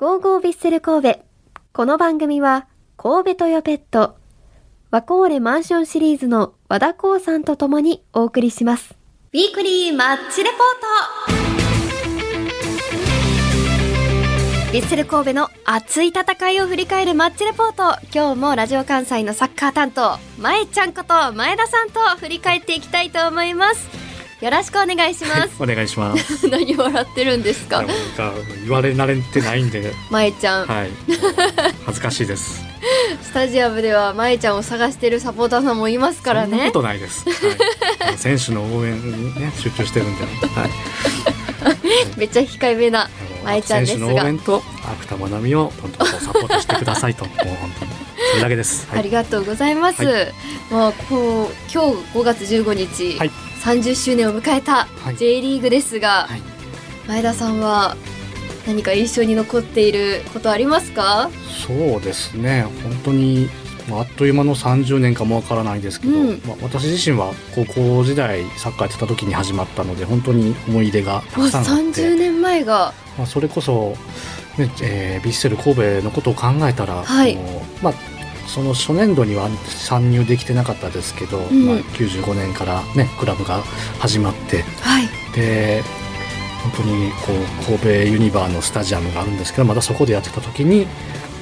ゴーゴービッセル神戸。この番組は、神戸トヨペット、ワコーレマンションシリーズの和田光さんと共にお送りします。ウィークリーマッチレポートビッセル神戸の熱い戦いを振り返るマッチレポート。今日もラジオ関西のサッカー担当、前ちゃんこと前田さんと振り返っていきたいと思います。よろしくお願いします。お願いします。何笑ってるんですか？言われ慣れてないんで、前ちゃん。はい、恥ずかしいです。スタジアムではまえちゃんを探してるサポーターさんもいますからねそんなこ。とないです。はい、選手の応援にね集中してるんで、はい。めっちゃ控えめなまえちゃんです選手の応が、援と芥間奈美をどんどんサポートしてくださいと、もう本当にそれだけです。はい、ありがとうございます。はもうこう今日5月15日、はい30周年を迎えたはい J リーグですが、はい前田さんは何か印象に残っていることありますか？そうですね。本当に。まああっという間の30年かもわからないですけど、うんまあ、私自身は高校時代サッカーやってた時に始まったので本当に思い出がたくさんあって30年前がまあ、それこそ、ねえー、ビッセル神戸のことを考えたら、はいまあ、その初年度には参入できてなかったですけど、ん。まあ、95年から、ね、クラブが始まって。はい。で本当にこう神戸ユニバーのスタジアムがあるんですけどまだそこでやってた時に、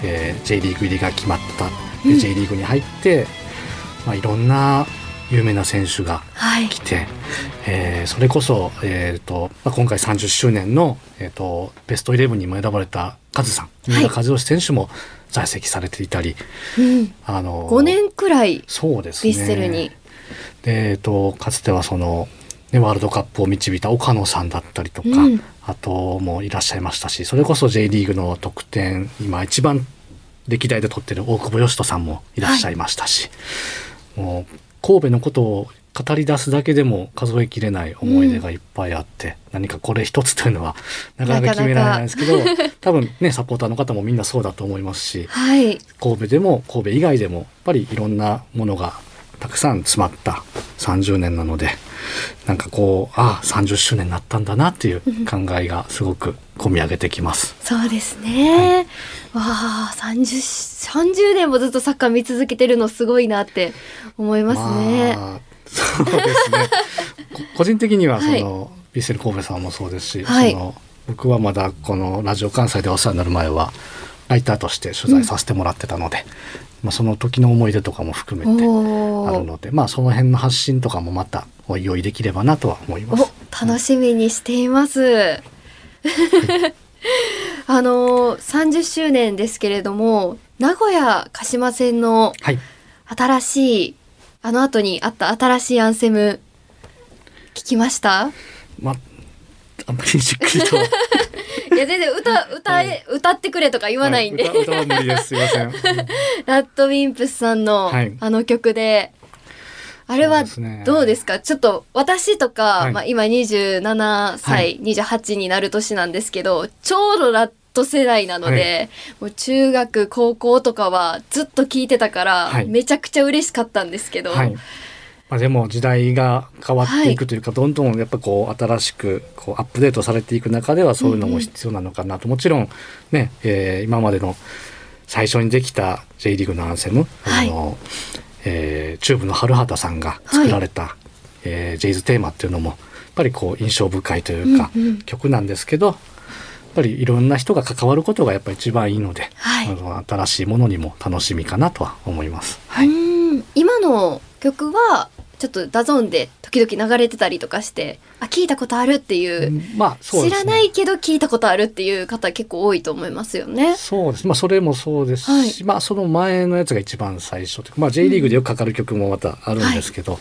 えー J リーグ入りが決まった。でうん。J リーグに入って、まあ、いろんな有名な選手がはい。来て、えーそれこそ、えーとまあ、今回30周年の、えー、とベストイレブンにも選ばれたカズさん。三浦和義選手も在籍されていたり、うん、あの5年くらいそうですね。ヴィッセルに、で、えー、とかつてはその、ね、ワールドカップを導いた岡野さんだったりとか、うん。あともいらっしゃいましたしそれこそ J リーグの得点今一番歴代で取ってる大久保嘉人さんもいらっしゃいましたし、もう神戸のことを語り出すだけでも数えきれない思い出がいっぱいあって、何かこれ一つというのはなかなか決められないですけど 多分ねサポーターの方もみんなそうだと思いますしはい神戸でも神戸以外でもやっぱりいろんなものがたくさん詰まった30年なのでなんかこうああ30周年になったんだなっていう考えがすごく込み上げてきます。そうですね。わあ、三十三十年もずっとサッカー見続けてるのすごいなって思いますね。まあそうですね。こ 個人的にはその、はい。ヴィッセル神戸さんもそうですし、はい。その僕はまだこのラジオ関西でお世話になる前はライターとして取材させてもらってたので、まあ、その時の思い出とかも含めてあるのでまあその辺の発信とかもまたおいおいできればなとは思います。お、楽しみにしています。あのー、30周年ですけれども、名古屋鹿島線のはい。新しい、あの後にあった新しいアンセム、聞きました？まああんまりじっくりと。は いいや、全然歌、歌え、歌ってくれとか言わないんで。歌歌は無理です。すいません。ラッドウィンプスさんのはい。あの曲で、あれはそうですね。どうですか？ちょっと私とか、はい。まあ、今27歳、28になる年なんですけどちょうどラッド世代なので、もう中学高校とかはずっと聴いてたから、はい。めちゃくちゃ嬉しかったんですけど、はい。まあ、でも時代が変わっていくというか、どんどんやっぱこう新しくこうアップデートされていく中ではそういうのも必要なのかなと、もちろんね、えー今までの最初にできた J リーグのアンセム、はい。あのえーチューブの春畑さんが作られた、えー J's THEME っていうのもやっぱりこう印象深いというか、うんうん。曲なんですけどぱりいろんな人が関わることがやっぱり一番いいので、はい。あの新しいものにも楽しみかなとは思います。はい、うん。今の曲はちょっと DAZN で時々流れてたりとかしてあ聞いたことあるっていう、まあそうね。知らないけど聞いたことあるっていう方結構多いと思いますよね。そうです。まあそれもそうですし、はい。まあその前のやつが一番最初というか、まあ J リーグでよくかかる曲もまたあるんですけど、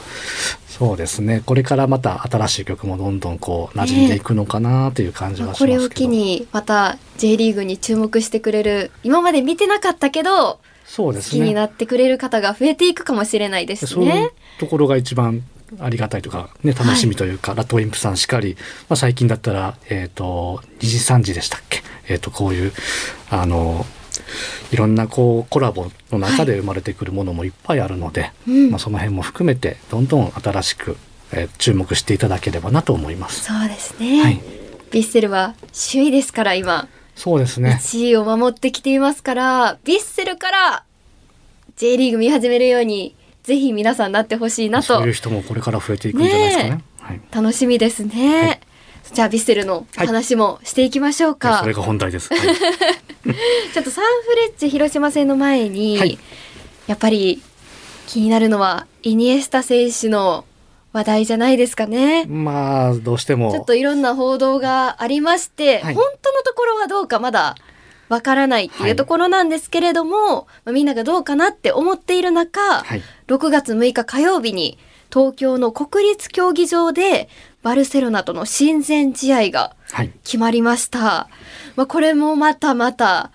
そうですね。これからまた新しい曲もどんどんこう馴染んでいくのかなという感じはしますけど。これを機にまた J リーグに注目してくれる今まで見てなかったけどそうです好きになね。ってくれる方が増えていくかもしれないですそういうね。ところが一番ありがたいとか、ね、楽しみというか、ラットウィンプさんしかり、まあ、最近だったら、えっ、と、2時3時でしたっけ？えっ、と、こういう、あの、いろんなこうコラボの中で生まれてくるものもいっぱいあるので、うんまあ、その辺も含めてどんどん新しく、えー注目していただければなと思います。そうですね。はい、ヴィッセルは首位ですから今。そうですね。1位を守ってきていますから、ヴィッセルから J リーグ見始めるように、ぜひ皆さんなってほしいなとそういう人もこれから増えていくんじゃないですかね。ねはい。楽しみですね。はいじゃあヴィッセルのお話もしていきましょうか。それが本題です。はい。ちょっとサンフレッチェ広島戦の前に、はい。やっぱり気になるのはイニエスタ選手の話題じゃないですかね。まあどうしても。ちょっといろんな報道がありまして、はい。本当のところはどうかまだわからないっていうところなんですけれども、まあみんながどうかなって思っている中、はい。6月6日火曜日に東京の国立競技場でバルセロナとの親善試合がはい。決まりました。まあ、これもまたまた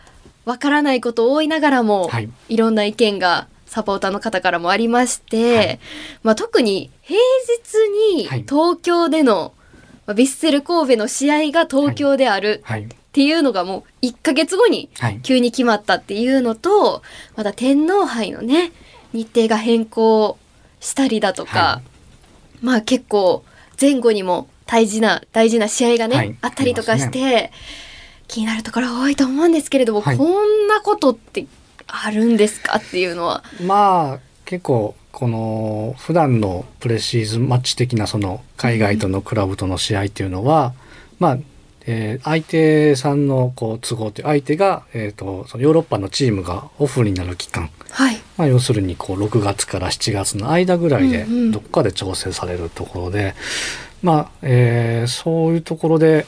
わからないこと多いながらも、はい。い、ろんな意見がサポーターの方からもありまして、はい。まあ、特に平日はい。に東京での、まあ、ヴィッセル神戸の試合が東京であるはい。っていうのがもう1ヶ月後にはい。急に決まったっていうのと、また天皇杯のね日程が変更したりだとか、はまあ結構前後にも大事な大事な試合がね、はい。あったりとかして、気になるところ多いと思うんですけれども、はい。こんなことってあるんですかっていうのは？まあ結構この普段のプレシーズンマッチ的なその海外とのクラブとの試合っていうのは、まあ、えー相手さんのこう都合って相手が、えー、とそのヨーロッパのチームがオフになる期間、はい。まあ、要するにこう6月から7月の間ぐらいでうんうんどっかで調整されるところで、まあ、えーそういうところで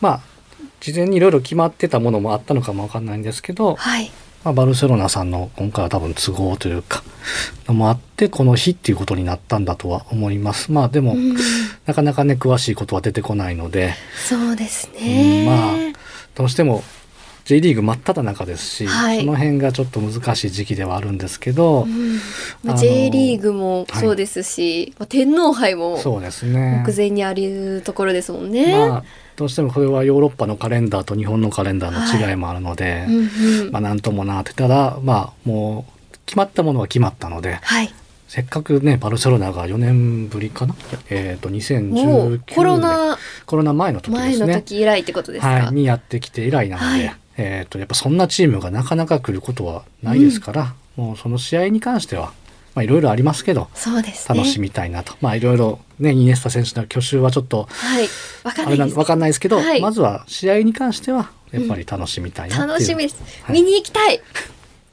まあ事前にいろいろ決まってたものもあったのかもわかんないんですけど、はい。まあ、バルセロナさんの今回は多分都合というかのもあってこの日っていうことになったんだとは思いますまあでも、うんなかなかね詳しいことは出てこないので、そうですうね。んまあどうしても J リーグ真っ只中ですし、はい。その辺がちょっと難しい時期ではあるんですけど、うん。まあ、J リーグもそうですし、まあ天皇杯もそうですね。目前にあるところですもんね。まあどうしてもこれはヨーロッパのカレンダーと日本のカレンダーの違いもあるので、うんうん。まあなんともなってたらまあもう決まったものは決まったのではい。せっかくねバルセロナが4年ぶりかな？えっ、とも2019う年コロナコロナ前の時で前のすね時以来ってことですか？はい、にやってきて以来なので、はいえっ、とやっぱそんなチームがなかなか来ることはないですから、もうその試合に関してはまあいろいろありますけどそうですね。楽しみたいなと、まあいろいろねイニエスタ選手の去就はちょっとはい。わかんあないです。れなわかんないですけど、はいまずは試合に関してはやっぱり楽しみたいなう、楽しみです。はい見に行きたい。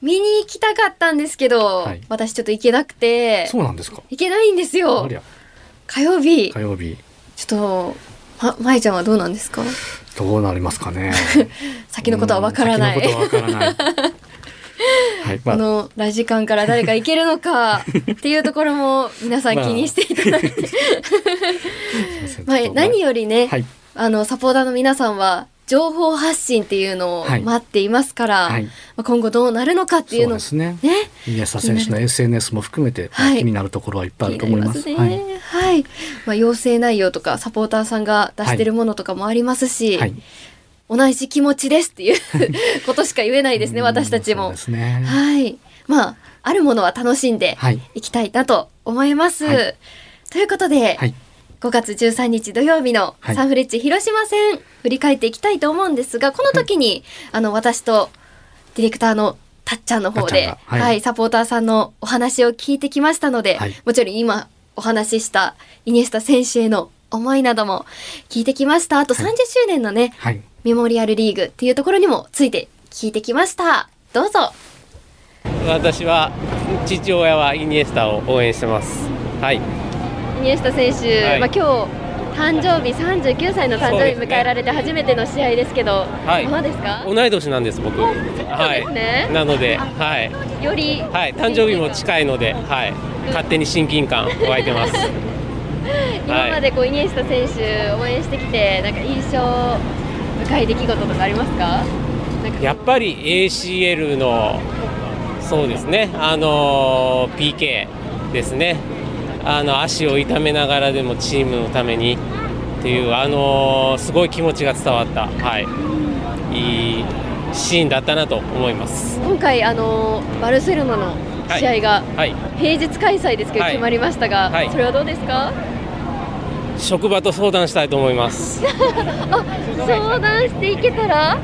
見に行きたかったんですけど、はい私ちょっと行けなくて、そうなんですか行けないんですあよ火曜日。火曜日ちょっと、ま、まいちゃんはどうなんですか？どうなりますかね。先のことはわからない。はい。まあ。このラジカンから誰か行けるのか っていうところも皆さん気にしていただいて、まあ、何よりね、はい。あのサポーターの皆さんは情報発信っていうのをはい待っていますから、はいまあ、今後どうなるのかっていうのですねねイニエスタ選手の SNS も含めて、気になるところはいっぱいあると思います。りますね。はい、まあ、要請内容とかサポーターさんが出してるものとかもありますし、はい、同じ気持ちですっていう ことしか言えないですね、うん私たちもね。はい。まあ、あるものは楽しんではい。いきたいなと思います。はいということで、はい。5月13日土曜日のはいサンフレッチェ広島戦、振り返っていきたいと思うんですが、この時に、あの、私とディレクターのたっちゃんの方で、はいはい、サポーターさんのお話を聞いてきましたので、はいもちろん今お話ししたイニエスタ選手への思いなども聞いてきました。あと30はい周年のね、はい。メモリアルリーグっていうところにもついて聞いてきました。どうぞ。私は父親はイニエスタを応援してます。はい。イニエスタ選手、はいまあ今日誕生日39歳の誕生日迎えられて初めての試合ですけど、はいどうですか？同い年なんです僕。ですねい。なので、はいよりはい誕生日も近いので、はい勝手に親近感湧いてます。今までこうイニエスタ選手応援してきてなんか印象深い出来事とかありますか？かやっぱり ACL のそうですね。あの PK ですね。あの足を痛めながらでもチームのためにっていうあのすごい気持ちが伝わったはいいいシーンだったなと思います。今回あのバルセロナの試合がはい。平日開催ですけどはい決まりましたが、はいそれはどうですか？職場と相談したいと思います。あ相談していけたら？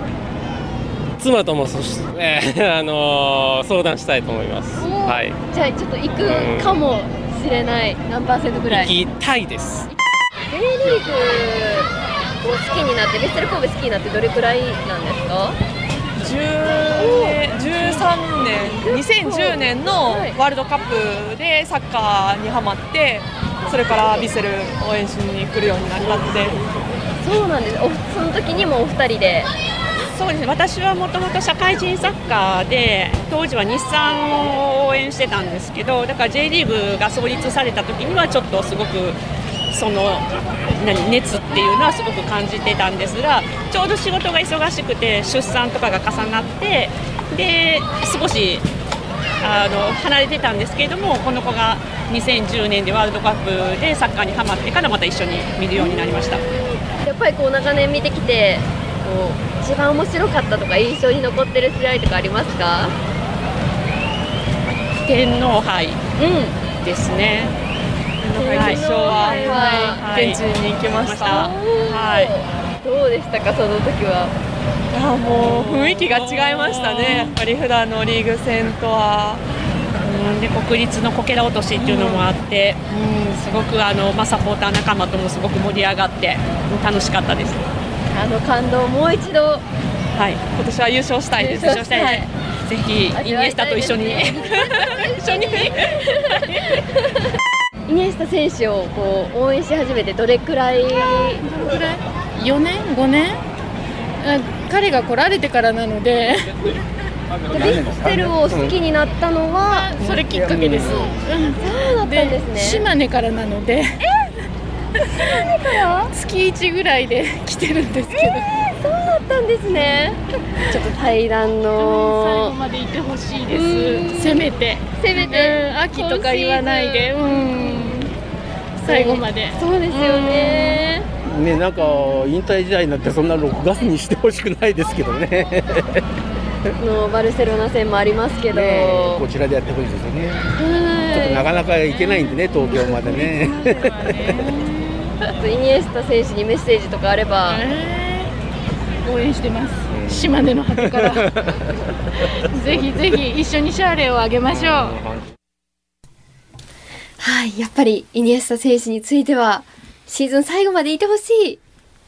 妻ともそし、えーあのー相談したいと思います。はい。じゃあちょっと行くかもしれない何パーセントぐらい。行きたいです。J リーグを好きになってベッセル神戸好きになってどれくらいなんですか？10年13年2010年のはい。ワールドカップでサッカーにハマってそれからヴィッセル応援しに来るようになったので。そうなんです。おその時にもお二人でそうですね私はもともと社会人サッカーで当時は日産を応援してたんですけどだから J リーグが創立された時にはちょっとすごくその何熱っていうのはすごく感じてたんですがちょうど仕事が忙しくて出産とかが重なってで少しあの離れてたんですけれどもこの子が2010年でワールドカップでサッカーにハマってからまた一緒に見るようになりました。やっぱりこう長年見てきてこう一番面白かったとか印象に残ってる試合とかありますか？天皇杯。うん。ですね。決勝は、はいはい。現地に行きました。はどうでしたか？その時は。いやもう雰囲気が違いましたね、やっぱり普段のリーグ戦とは。うんで国立のこけら落としっていうのもあって、うん、すごくあの、まあ、サポーター仲間ともすごく盛り上がってうん楽しかったです。あの感動をもう一度。はい、今年は優勝したいです。優勝したい。です。ぜひイニエスタと一緒に。一緒に。イニエスタ選手をこう応援し始めてどれくらい？ぐらい？4年？5年？あ彼が来られてからなので。ビッセルを好きになったのは？それきっかけです。そうだったんですね。島根からなので月1ぐらいで来てるんですけど、そうだったんですね。ちょっと対談最後のまでいてほしいでうん。すせめて。せめて。うん秋とか言わないで。うん。最後まで。そうですよね。ね、なんか引退試合になってそんな6月にしてほしくないですけどね。のバルセロナ戦もありますけど、ねこちらでやってほしいですよね。ちょっとなかなか行けないんでね東京までね。はいイニエスタ選手にメッセージとかあれば、えー応援してます。島根の果てから。ぜひぜひ一緒にシャーレをあげましょう。はい、やっぱりイニエスタ選手についてはシーズン最後までいてほしい。っ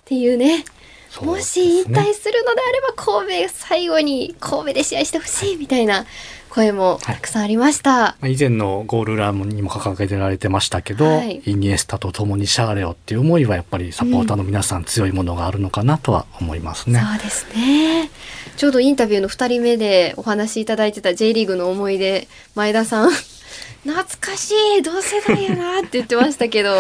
ていうね。もそうですし引ね退するのであれば神戸最後に神戸で試合してほしいみたいな声もたくさんありました。まあ以前のゴールランにも掲げてられてましたけど、はいイニエスタと共にシャーレオっていう思いはやっぱりサポーターの皆さん強いものがあるのかなとは思いますね。そうですね。ちょうどインタビューの2人目でお話しいただいてた J リーグの思い出、前田さん、懐かしい、同世代やなって言ってましたけど、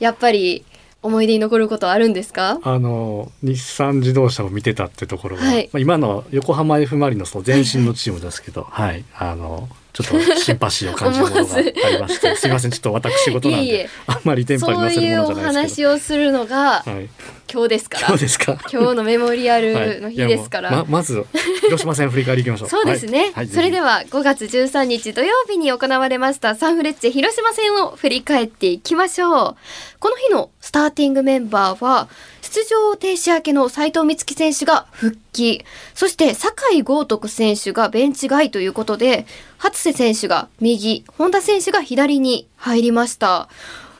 やっぱり思い出に残ることあるんですか？あの日産自動車を見てたってところが、はい。まあ、今の横浜 F・ マリノスの前身のチームですけど、はい。あのちょっとシンパシーを感じるものがありましてすいませんちょっと私事なんであんまりテンパにそう乗せるいうおものじゃないですけ話をするのがど、はい、今日ですから。今日ですか？今日のメモリアルのはい。日ですから。いやもうままず広島戦振り返りいきましょう。そうですね、はい。はい。それでは5月13日土曜日に行われましたサンフレッチェ広島戦を振り返っていきましょう。この日のスターティングメンバーは出場停止明けの斉藤光希選手が復帰。そして酒井豪徳選手がベンチ外ということで初瀬選手が右本田選手が左に入りました。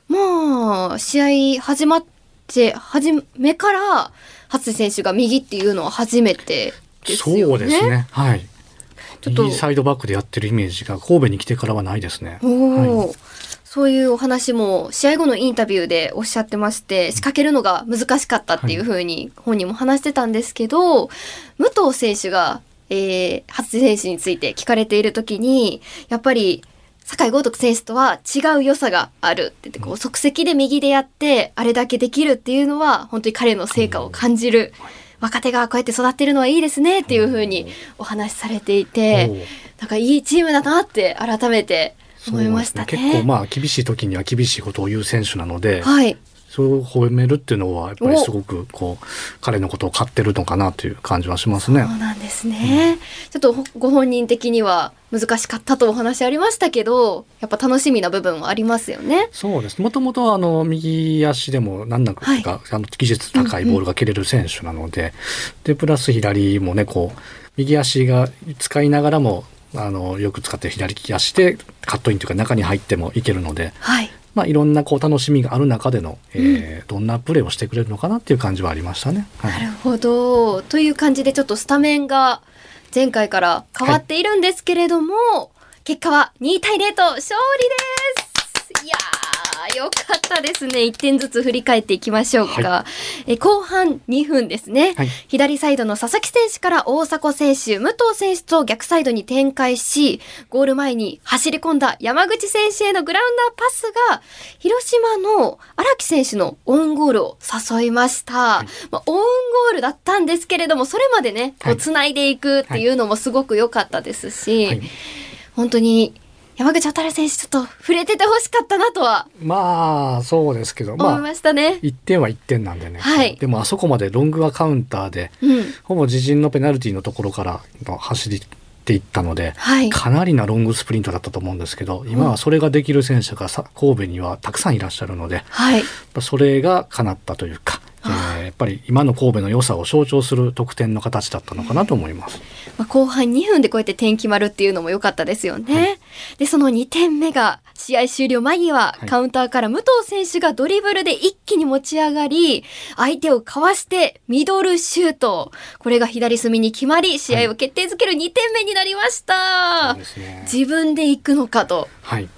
まあ試合始まって初めから初瀬選手が右っていうのは初めてですよね。そうですね。はい。ちょっと右サイドバックでやってるイメージが神戸に来てからはないですね。おー。はいそういうお話も試合後のインタビューでおっしゃってまして仕掛けるのが難しかったっていうふうに本人も話してたんですけど、武藤選手が、えー、初選手について聞かれている時にやっぱり酒井豪徳選手とは違う良さがあるって言ってこう即席で右でやってあれだけできるっていうのは本当に彼の成果を感じる。若手がこうやって育ってるのはい。いですねっていうふうにお話しされていて、なんかいいチームだなって改めて思いましたね。結構まあ厳しい時には厳しいことを言う選手なので、はい。それを褒めるっていうのはやっぱりすごくこう彼のことを買ってるのかなという感じはしますねそう。なんですね。ちょっとほご本人的には難しかったとお話ありましたけど、やっぱ楽しみな部分はありますよね。そうです。もともとあの右足でも難なくとか、あの技術高いボールが蹴れる選手なので、でプラス左もねこう右足が使いながらもあのよく使って左利き足でカットインというか中に入ってもいけるので、はい。まあ、いろんなこう楽しみがある中での、えーどんなプレーをしてくれるのかなっていう感じはありましたね。はいなるほど。という感じでちょっとスタメンが前回から変わっているんですけれども、結果は2対0と勝利ですいやー、よかったですね。1点ずつ振り返っていきましょうか。え後半2分ですね、はい。左サイドの佐々木選手から大迫選手、武藤選手と逆サイドに展開し、ゴール前に走り込んだ山口選手へのグラウンダーパスが、広島の荒木選手のオウンゴールを誘いました。まあ、オウンゴールだったんですけれども、それまでね、こはい。う繋いでいくっていうのもすごく良かったですし、はい。本当に山口蛍選手ちょっと触れててほしかったなとはまあそうですけど思いまあましたね。1点は1点なんでね、はいでもあそこまでロングアカウンターでうん。ほぼ自陣のペナルティのところからの走っていったので、はい。かなりなロングスプリントだったと思うんですけど今はそれができる選手がさ神戸にはたくさんいらっしゃるのではい。ぱそれが叶ったというか、えーやっぱり今の神戸の良さを象徴する得点の形だったのかなと思います。まあ、後半2分でこうやって点決まるっていうのも良かったですよね。で、その2点目が試合終了間際、いカウンターから武藤選手がドリブルで一気に持ち上がり、相手をかわしてミドルシュート。これが左隅に決まり、試合を決定づける2点目になりました。そうですね自分で行くのかと。はい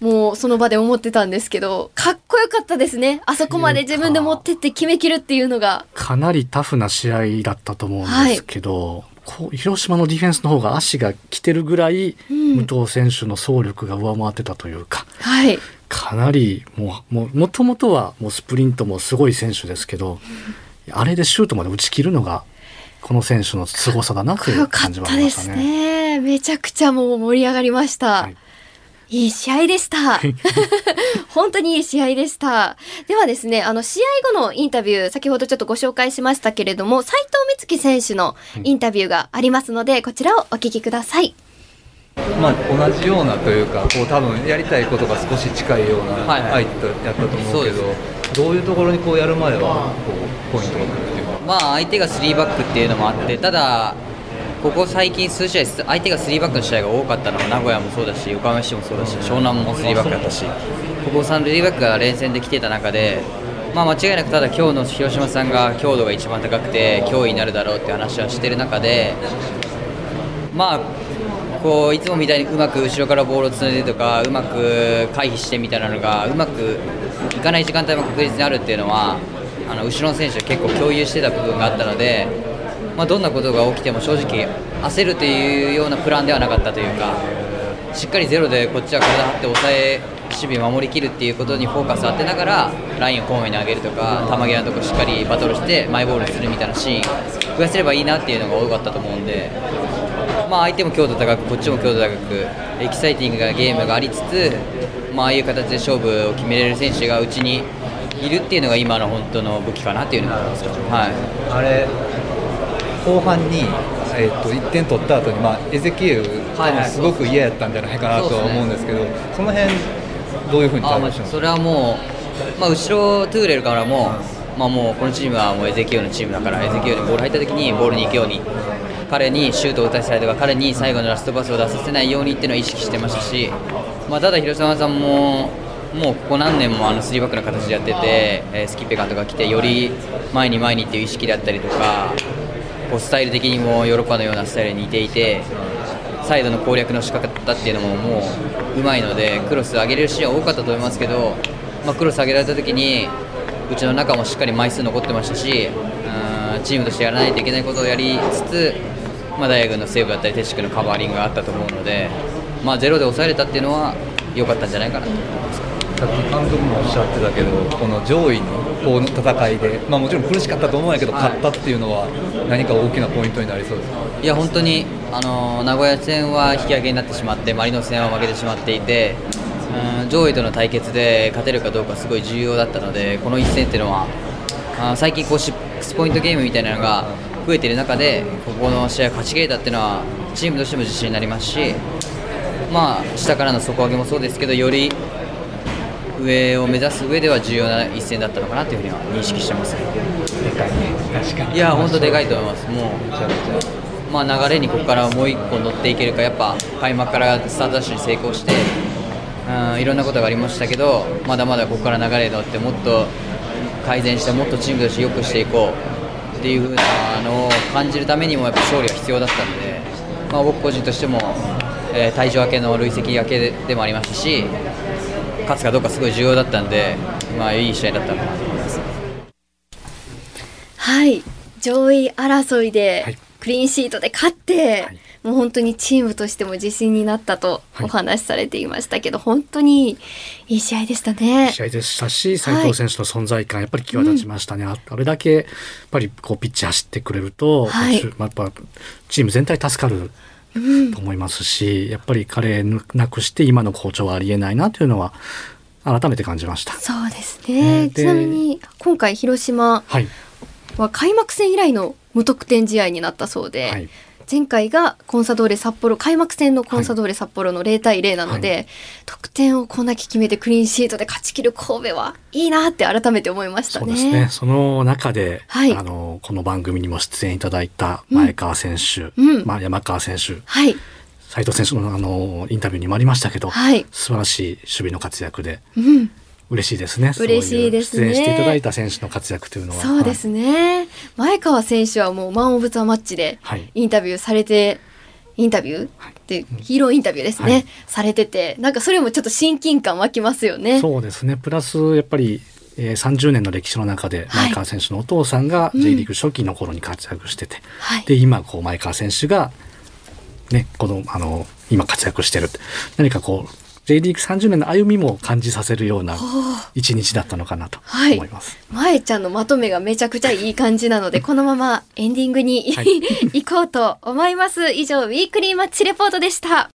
もうその場で思ってたんですけど、かっこよかったですね。あそこまで自分で持ってって決めきるっていうのが。かなりタフな試合だったと思うんですけど、こう広島のディフェンスの方が足が来てるぐらい、うん武藤選手の走力が上回ってたというかはい。かなりもうもともとはもうスプリントもすごい選手ですけど、あれでシュートまで打ち切るのがこの選手の凄さだなといよう感じはありましたね。すね。めちゃくちゃもう盛り上がりました。はいいい試合でした。本当にいい試合でした。ではですね、あの、試合後のインタビュー、先ほどちょっとご紹介しましたけれども、斉藤美月選手のインタビューがありますので、こちらをお聞きください。まあ、同じようなというかこう多分やりたいことが少し近いようなはいはい相手やったと思うけど、そうどういうところにこうやるまではこうポイントがくるっていうか。まあ相手が3バックっていうのもあってただここ最近数試合相手が3バックの試合が多かったのは名古屋もそうだし横浜市もそうだし湘南も3バックだったしここ3バックが連戦で来てた中で、まあ、間違いなくただ今日の広島さんが強度が一番高くて脅威になるだろうっていう話はしてる中でまあこういつもみたいにうまく後ろからボールをつないでとかうまく回避してみたいなのがうまくいかない時間帯も確実にあるっていうのはあの後ろの選手は結構共有してた部分があったので、まあ、どんなことが起きても正直焦るというようなプランではなかったというかしっかりゼロでこっちは体張って抑え守備守りきるっていうことにフォーカス当てながらラインを後面に上げるとか球際のとこしっかりバトルしてマイボールにするみたいなシーン増やせればいいなっていうのが多かったと思うんで。まあ、相手も強度高くこっちも強度高くエキサイティングなゲームがありつつ、まああいう形で勝負を決めれる選手がうちにいるっていうのが今の本当の武器かなっていうのがありますはい、後半に、えー、と1点取った後にまあエゼキエル多はいはい。分すごく嫌やったんじゃないかなとは思うんですけど、その辺どういうふうにそれはもう、まあ、後ろトゥーレルからも、まあ、もうこのチームはもうエゼキエルのチームだからエゼキエルにボール入った時にボールに行くように彼にシュートを打たせたりとか彼に最後のラストパスを出させないようにっていうのを意識してましたし、まあ、ただ広島さんももうここ何年もあの3バックの形でやってて、えースキッペ監督が来てより前に前にっていう意識だったりとかこうスタイル的にもヨーロッパのようなスタイルに似ていてサイドの攻略の仕方っていうのももううまいのでクロス上げれるシーンは多かったと思いますけど、まあ、クロス上げられた時にうちの中もしっかり枚数残ってましたしうんチームとしてやらないといけないことをやりつつ、まあ、大学のセーブだったりテシクのカバーリングがあったと思うので、まあ、ゼロで抑えれたっていうのは良かったんじゃないかなと思います。さっき監督もおっしゃってたけどこの上位のこう戦いで、まあ、もちろん苦しかったと思うんやけど、勝ったっていうのは何か大きなポイントになりそうですいや本当に、あの名古屋戦は引き分けになってしまってマリノス戦は負けてしまっていてうん上位との対決で勝てるかどうかすごい重要だったのでこの一戦っていうのはあ最近こうシックスポイントゲームみたいなのが増えている中でここの試合勝ち切れたっていうのはチームとしても自信になりますし、まあ、下からの底上げもそうですけどより上を目指す上では重要な一戦だったのかなというふうには認識してます。でかいね確かにいや本当でかいと思います。もうまあ、流れにここからもう一個乗っていけるかやっぱ開幕からスタートダッシュに成功して、うん、いろんなことがありましたけどまだまだここから流れに乗ってもっと改善してもっとチームとして良くしていこうっていう風なのを感じるためにもやっぱ勝利は必要だったので、まあ、僕個人としても、えー退場明けの累積明けでもありましたし勝つかどうかすごい重要だったんで、まあ、いい試合だったかなと思います。はい。上位争いで、はい。クリーンシートで勝って、はい。もう本当にチームとしても自信になったとはい。お話しされていましたけど、本当にいい試合でしたね。試合でしたし斉藤選手の存在感やっぱり際立ちましたね、ああれだけやっぱりこうピッチ走ってくれると、やっぱチーム全体助かると思いますし、やっぱり彼なくして今の好調はありえないなというのは改めて感じました。そうですね。ねでちなみに今回広島はい、は開幕戦以来の無得点試合になったそうで、はい前回がコンサドーレ札幌開幕戦のコンサドーレ札幌の0対0なので、得点をこんだけ決めてクリーンシートで勝ち切る神戸はいいなって改めて思いましたね。そうですね。その中で、はい。あのこの番組にも出演いただいた前川選手、うん。まあ山川選手、はい。斉藤選手のあのインタビューにもありましたけど、はい。素晴らしい守備の活躍でうん嬉しいですね。嬉しいですね出演していただいた選手の活躍というのは。そうですね、前川選手はもうマン・オブ・ザ・マッチではい。はいインタビューされてインタビュー？ってヒーローインタビューですね、はいされててなんかそれもちょっと親近感湧きますよね。そうですね。プラスやっぱり、えー、30年の歴史の中ではい前川選手のお父さんがうん J リーグ初期の頃に活躍してて、はいで今こう前川選手がねこのあの今活躍してる何かこう J リーグ30年の歩みも感じさせるような一日だったのかなとはい思います。前ちゃんのまとめがめちゃくちゃいい感じなので、このままエンディングに、はい 行こうと思います。以上、ウィークリーマッチレポートでした。